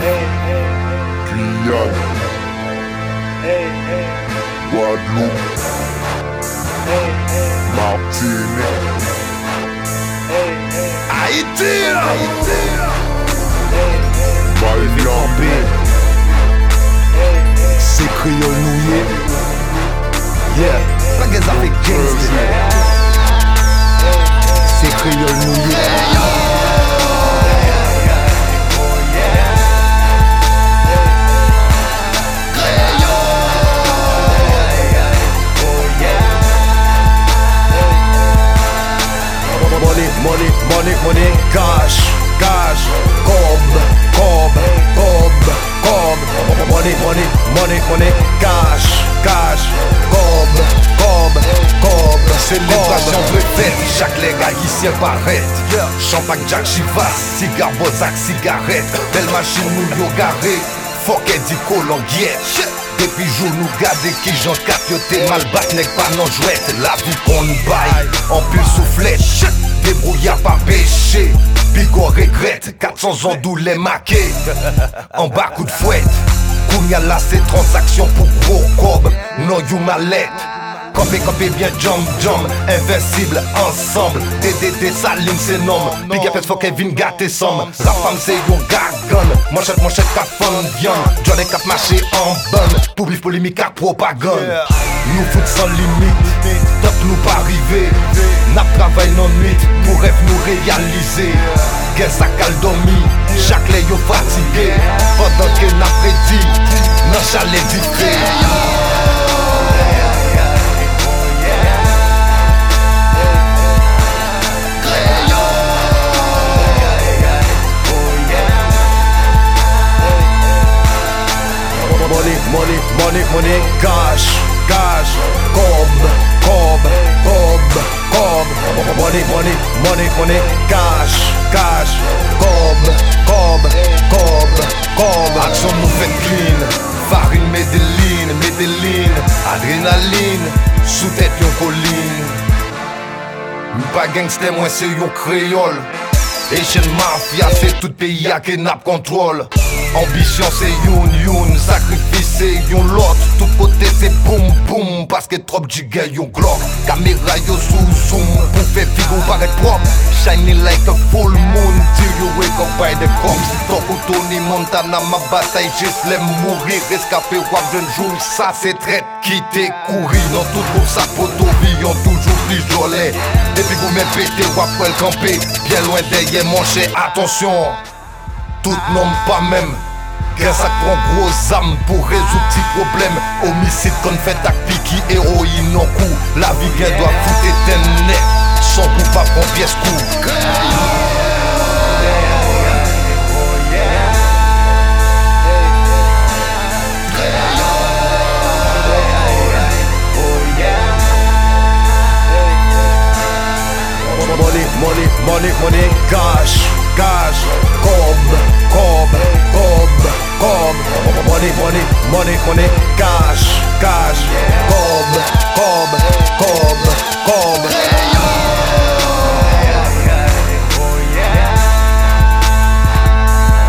Guyane, Guadeloupe, Martinique, Haïti, Miami, c'est créole. Yeah, pas des avec gangster. Money, money, cash, cash, cob, cob, cob, cob. Money, money, money, money, cash, cash, cob, cob, cob. Célébration de fête, chaque leg haïtien paraît Champagne Jack Chivas, cigare Bozak, cigarette. Belle machine nous yo garé, fuck Eddie Colombiette Depuis jour nous garder qui j'en cap yo t'es mal bat nèg pas non jouette. La vie qu'on baille, en pile soufflette. Débrouillard Bigo regrette 400 ans d'où les maqués En bas coup de fouette. Kounya là c'est transaction pour cob. Non you mallette Campé, campé bien jump, jump, invincible ensemble. DDD, Salim c'est nom. Big up faut Kevin gâté somme. Rap femme c'est yon gagon Manchette, manchette, cap fun viande. Johnny cap marché en bonne. Public polémique, cap propagande. Nous fout sans limite. Top nous pas arrivé N'a travail non nuit Pour rêve nous réaliser Qu'elle dormi Chaque lait yo fatigué. Pendant que n'a prédit N'a chalet dicté Money, money, money, money, cash, cash, cob, cob, cob, cob. Money, money, money, money, cash, cash, Farine, Medellin, Medellin Adrénaline Sous tête yon colline. M'pas gangster, moi c'est yon créole. Asian Mafia, c'est tout pays à qui n'a contrôle Ambition c'est youn youn, sacrifice c'est yon lot Tout côté c'est boum boum, parce que trop giga yon glock Caméra yo sous zoom, pour faire figure paraître propre. Shining like a full moon, till you wake up by the cops? Tant que Tony Montana, ma bataille, juste l'aime mourir. Rescapé wap d'un jour, ça c'est traite Quitter, courir, dans toute course à poteau Villon toujours plus jolet Depuis que vous m'avez pété, wap camper Bien loin derrière mon cher, attention tout nom pas même Grâce à prend gros âme pour résoudre petit problème Homicide qu'on fait à piqui, héroïne en coup La vie qu'elle doit est net Son coup pas qu'on pièce coup Money, money, money, money, cash, Money, money, money, money, cash, cash, cob, cob, cob, cob.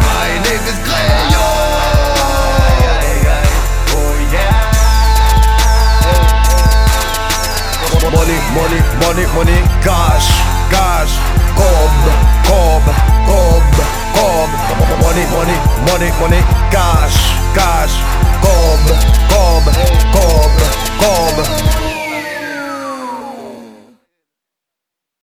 My niggas Crayo Money, money, money, money, cash, cash, cob, cob, cob, cob. Money, money, money, money, cash, cash, cob, cob,